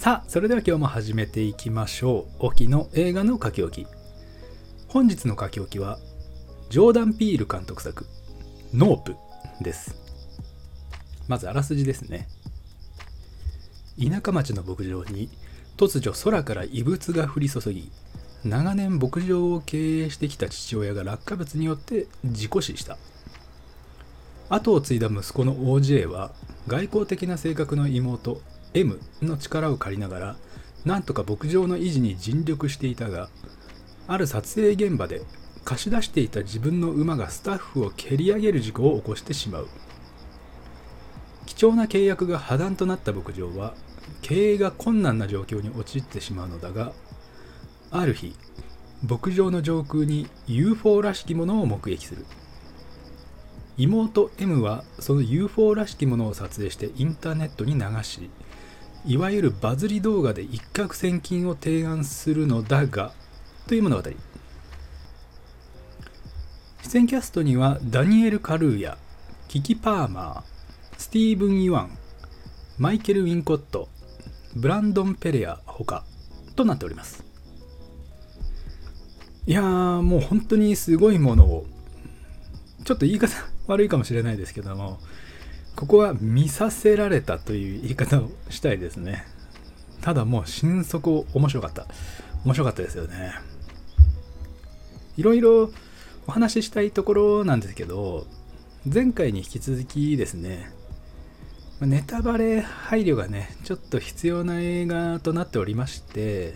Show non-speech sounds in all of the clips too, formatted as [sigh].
さあそれでは今日も始めていきましょう。沖の映画の書き置き。本日の書き置きはジョーダン・ピール監督作「ノープ」です。まずあらすじですね。田舎町の牧場に突如空から異物が降り注ぎ長年牧場を経営してきた父親が落下物によって事故死した。後を継いだ息子の OJ は外交的な性格の妹 M の力を借りながらなんとか牧場の維持に尽力していたがある撮影現場で貸し出していた自分の馬がスタッフを蹴り上げる事故を起こしてしまう。貴重な契約が破談となった牧場は経営が困難な状況に陥ってしまうのだがある日牧場の上空に UFO らしきものを目撃する。妹 M はその UFO らしきものを撮影してインターネットに流しいわゆるバズり動画で一攫千金を提案するのだがという物語。出演キャストにはダニエル・カルーヤキキ・パーマースティーブン・イワンマイケル・ウィンコットブランドン・ペレアほかとなっております。いやーもう本当にすごいものを。ちょっと言い方 [laughs] 悪いかもしれないですけどもここは見させられたという言い方をしたいですね。ただもう心底面白かった。面白かったですよね。いろいろお話ししたいところなんですけど前回に引き続きですねネタバレ配慮がねちょっと必要な映画となっておりまして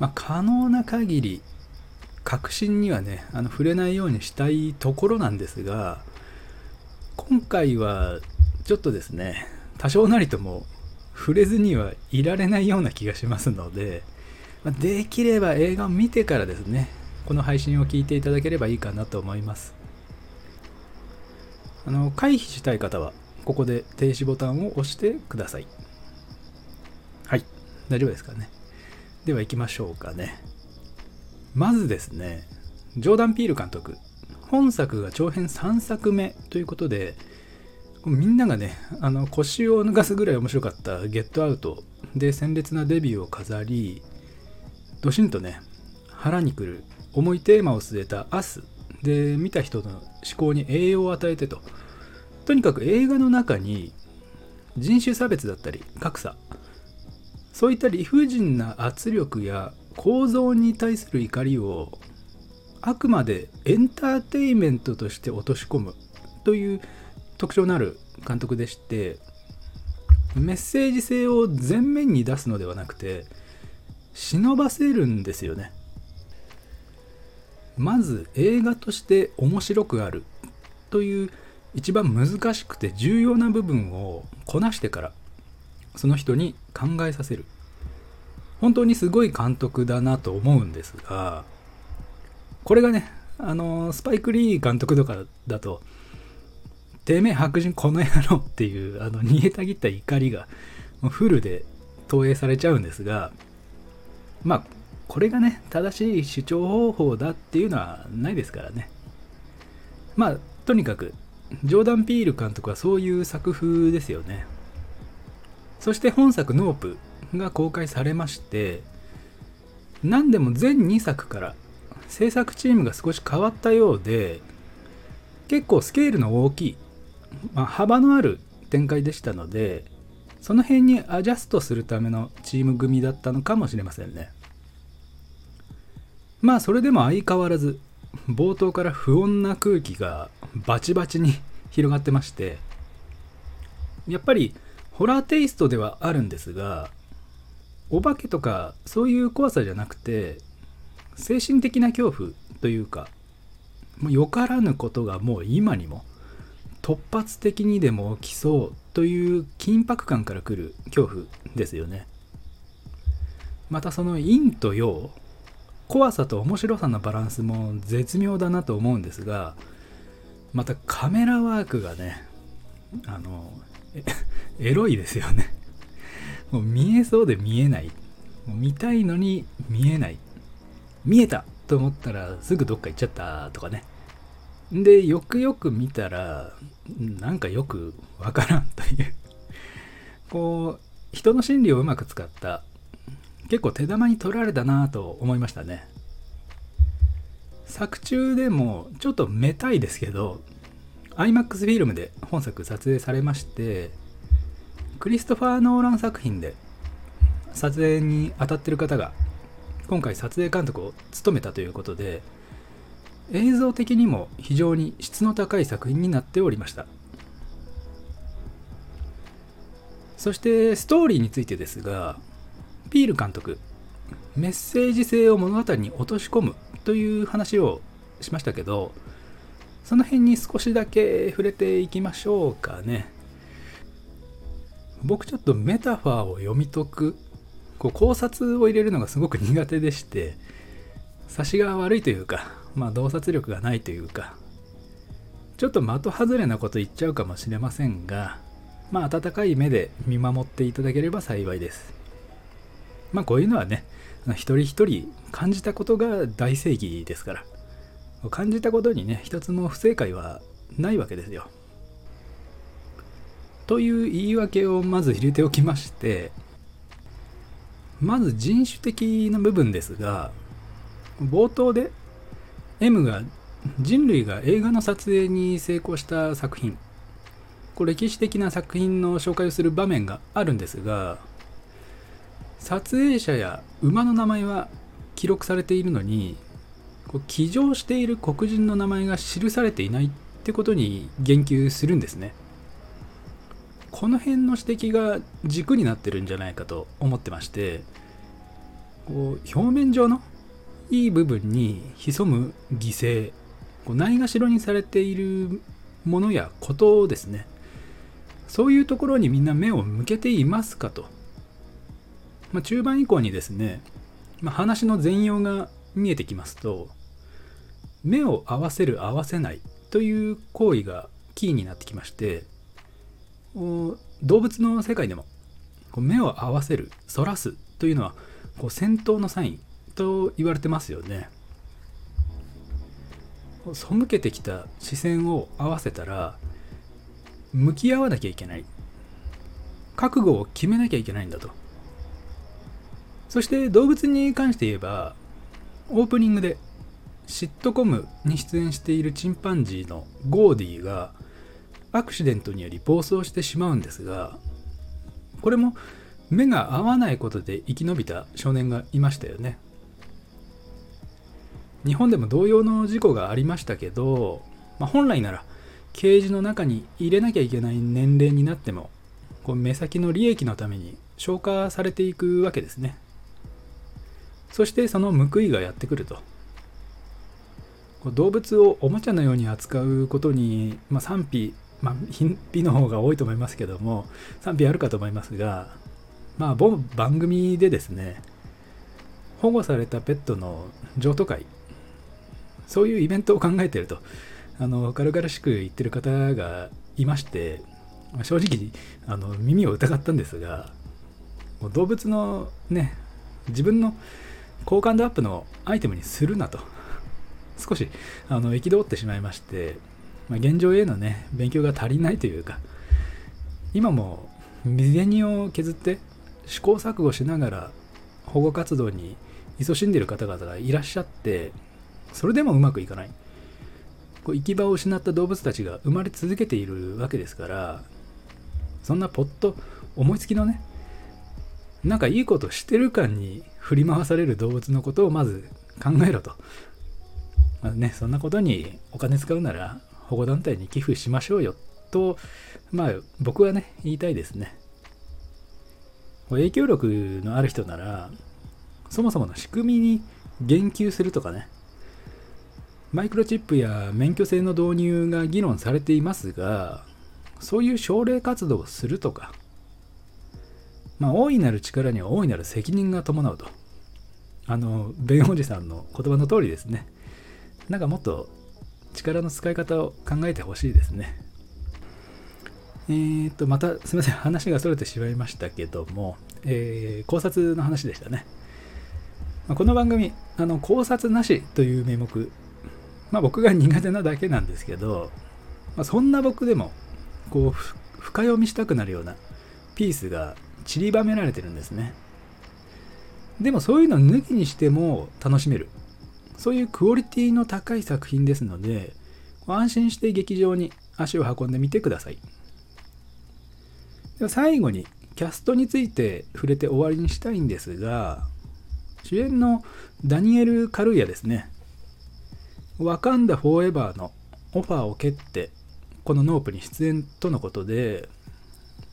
まあ、可能な限り確信にはねあの触れないようにしたいところなんですが今回はちょっとですね多少なりとも触れずにはいられないような気がしますのでできれば映画を見てからですねこの配信を聞いていただければいいかなと思います。あの回避したい方はここで停止ボタンを押してください。はい。大丈夫ですかね。では行きましょうかね。まずですねジョーダン・ピール監督。本作が長編3作目ということでみんながねあの腰を抜かすぐらい面白かった「ゲットアウト」で鮮烈なデビューを飾りドシンとね腹にくる重いテーマを据えた「アス。で見た人の思考に栄養を与えてと。とにかく映画の中に人種差別だったり格差。そういった理不尽な圧力や構造に対する怒りをあくまでエンターテインメントとして落とし込むという特徴のある監督でしてメッセージ性を前面に出すのではなくて忍ばせるんですよね。まず映画として面白くあるという一番難しくて重要な部分をこなしてからその人に考えさせる。本当にすごい監督だなと思うんですがこれがねあのスパイク・リー監督とかだと「てめえ白人この野郎」っていうあの煮えたぎった怒りがもうフルで投影されちゃうんですがまあこれがね正しい主張方法だっていうのはないですからね。まあとにかくジョーダン・ピール監督はそういう作風ですよね。そして本作「ノープ」が公開されまして何でも全2作から制作チームが少し変わったようで結構スケールの大きい、まあ、幅のある展開でしたのでその辺にアジャストするためのチーム組だったのかもしれませんね。まあそれでも相変わらず冒頭から不穏な空気がバチバチに広がってましてやっぱりホラーテイストではあるんですがお化けとかそういう怖さじゃなくて精神的な恐怖というかもうよからぬことがもう今にも突発的にでも起きそうという緊迫感からくる恐怖ですよねまたその陰と陽怖さと面白さのバランスも絶妙だなと思うんですがまたカメラワークがねあの [laughs] エロいですよね。もう見えそうで見えない。もう見たいのに見えない。見えたと思ったらすぐどっか行っちゃったとかね。で、よくよく見たら、なんかよくわからんという。こう、人の心理をうまく使った結構手玉に取られたなと思いましたね作中でもちょっとめたいですけど IMAX フィルムで本作撮影されましてクリストファー・ノーラン作品で撮影に当たってる方が今回撮影監督を務めたということで映像的にも非常に質の高い作品になっておりました。そしてストーリーについてですがピール監督メッセージ性を物語に落とし込むという話をしましたけどその辺に少しだけ触れていきましょうかね。僕ちょっとメタファーを読み解くこう考察を入れるのがすごく苦手でして察しが悪いというかまあ洞察力がないというかちょっと的外れなこと言っちゃうかもしれませんがまあ温かい目で見守っていただければ幸いです。まあこういうのはね一人一人感じたことが大正義ですから感じたことにね一つも不正解はないわけですよ。という言い訳をまず入れておきましてまず人種的な部分ですが冒頭で M が人類が映画の撮影に成功した作品。これ歴史的な作品の紹介をする場面があるんですが撮影者や馬の名前は記録されているのにこう騎乗している黒人の名前が記されていないってことに言及するんですね。この辺の指摘が軸になってるんじゃないかと思ってましてこう表面上のいい部分に潜む犠牲こうないがしろにされているものやことですね。そういうところにみんな目を向けていますかと、まあ、中盤以降にですね、まあ、話の全容が見えてきますと目を合わせる合わせないという行為がキーになってきまして動物の世界でも目を合わせる反らすというのはこう戦闘のサインと言われてますよね。背けてきた視線を合わせたら向き合わなきゃいけない。覚悟を決めなきゃいけないんだと。そして動物に関して言えばオープニングでシットコムに出演しているチンパンジーのゴーディがアクシデントにより暴走してしまうんですがこれも目が合わないことで生き延びた少年がいましたよね。日本でも同様の事故がありましたけど、まあ、本来ならケージの中に入れなきゃいけない年齢になってもこう目先の利益のために消化されていくわけですね。そしてその報いがやってくると。動物をおもちゃのように扱うことに、まあ、賛否まあ、品の方が多いと思いますけども、賛否あるかと思いますが、まあ、某番組でですね、保護されたペットの譲渡会、そういうイベントを考えてると、あの、軽々しく言ってる方がいまして、正直、あの、耳を疑ったんですが、もう動物のね、自分の好感度アップのアイテムにするなと、少し、あの、憤ってしまいまして、まあ、現状へのね勉強が足りないというか今も未然を削って試行錯誤しながら保護活動に勤しんでいる方々がいらっしゃってそれでもうまくいかないこう行き場を失った動物たちが生まれ続けているわけですからそんなポッと思いつきのねなんかいいことしてる感に振り回される動物のことをまず考えろと。まあね、そんなことにお金使うなら保護団体に寄付しましょうよと、まあ僕はね、言いたいですね。影響力のある人なら、そもそもの仕組みに言及するとかね、マイクロチップや免許制の導入が議論されていますが、そういう奨励活動をするとか、まあ、大いなる力には大いなる責任が伴うと。あの、弁護士さんの言葉の通りですね。なんかもっと力の使い方を考えてほしいですね。えー、っと、またすみません、話がそれてしまいましたけども、えー、考察の話でしたね。まあ、この番組、あの考察なしという名目、まあ、僕が苦手なだけなんですけど、まあ、そんな僕でもこう深読みしたくなるようなピースが散りばめられてるんですねでもそういうの抜きにしても楽しめるそういうクオリティの高い作品ですので安心して劇場に足を運んでみてください。では最後にキャストについて触れて終わりにしたいんですが主演のダニエル・カルーヤですね。ワカンダ・フォーエバーのオファーを蹴ってこのノープに出演とのことで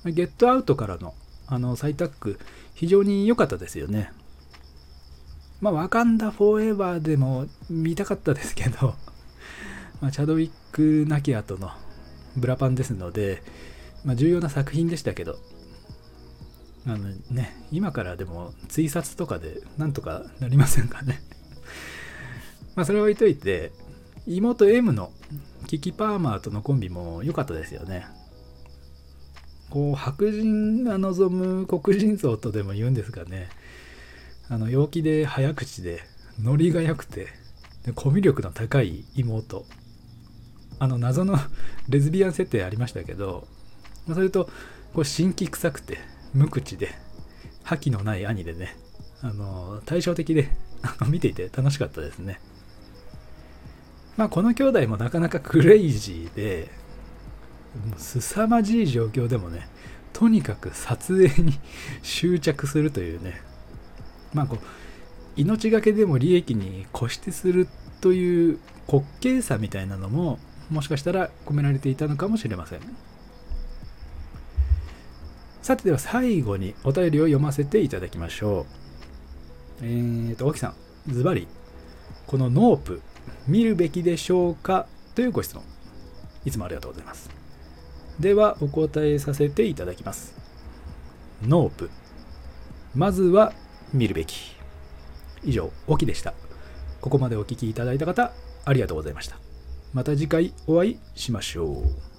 ゲットアウトからのあの再タッグ非常に良かったですよね。まあワカンダ・フォーエバーでも見たかったですけど [laughs] ま、チャドウィック亡き後のブラパンですので、まあ、重要な作品でしたけどあのね今からでも追殺とかでなんとかなりませんかね。[laughs] まあそれ置いといて妹 M のキキパーマーとのコンビも良かったですよね。こう白人が望む黒人像とでも言うんですかね。あの陽気で早口でノリが良くてでコミュ力の高い妹。あの謎の [laughs] レズビアン設定ありましたけど、まあ、それとこう新規臭くて無口で覇気のない兄でねあの対照的で [laughs] 見ていて楽しかったですね。まあこの兄弟もなかなか [laughs] クレイジーで凄まじい状況でもねとにかく撮影に執着するというねまあこう命がけでも利益に固執するという滑稽さみたいなのももしかしたら込められていたのかもしれませんさてでは最後にお便りを読ませていただきましょうえーと、沖さん、ズバリ、このノープ、見るべきでしょうかというご質問。いつもありがとうございます。では、お答えさせていただきます。ノープ。まずは見るべき。以上、沖でした。ここまでお聴きいただいた方、ありがとうございました。また次回お会いしましょう。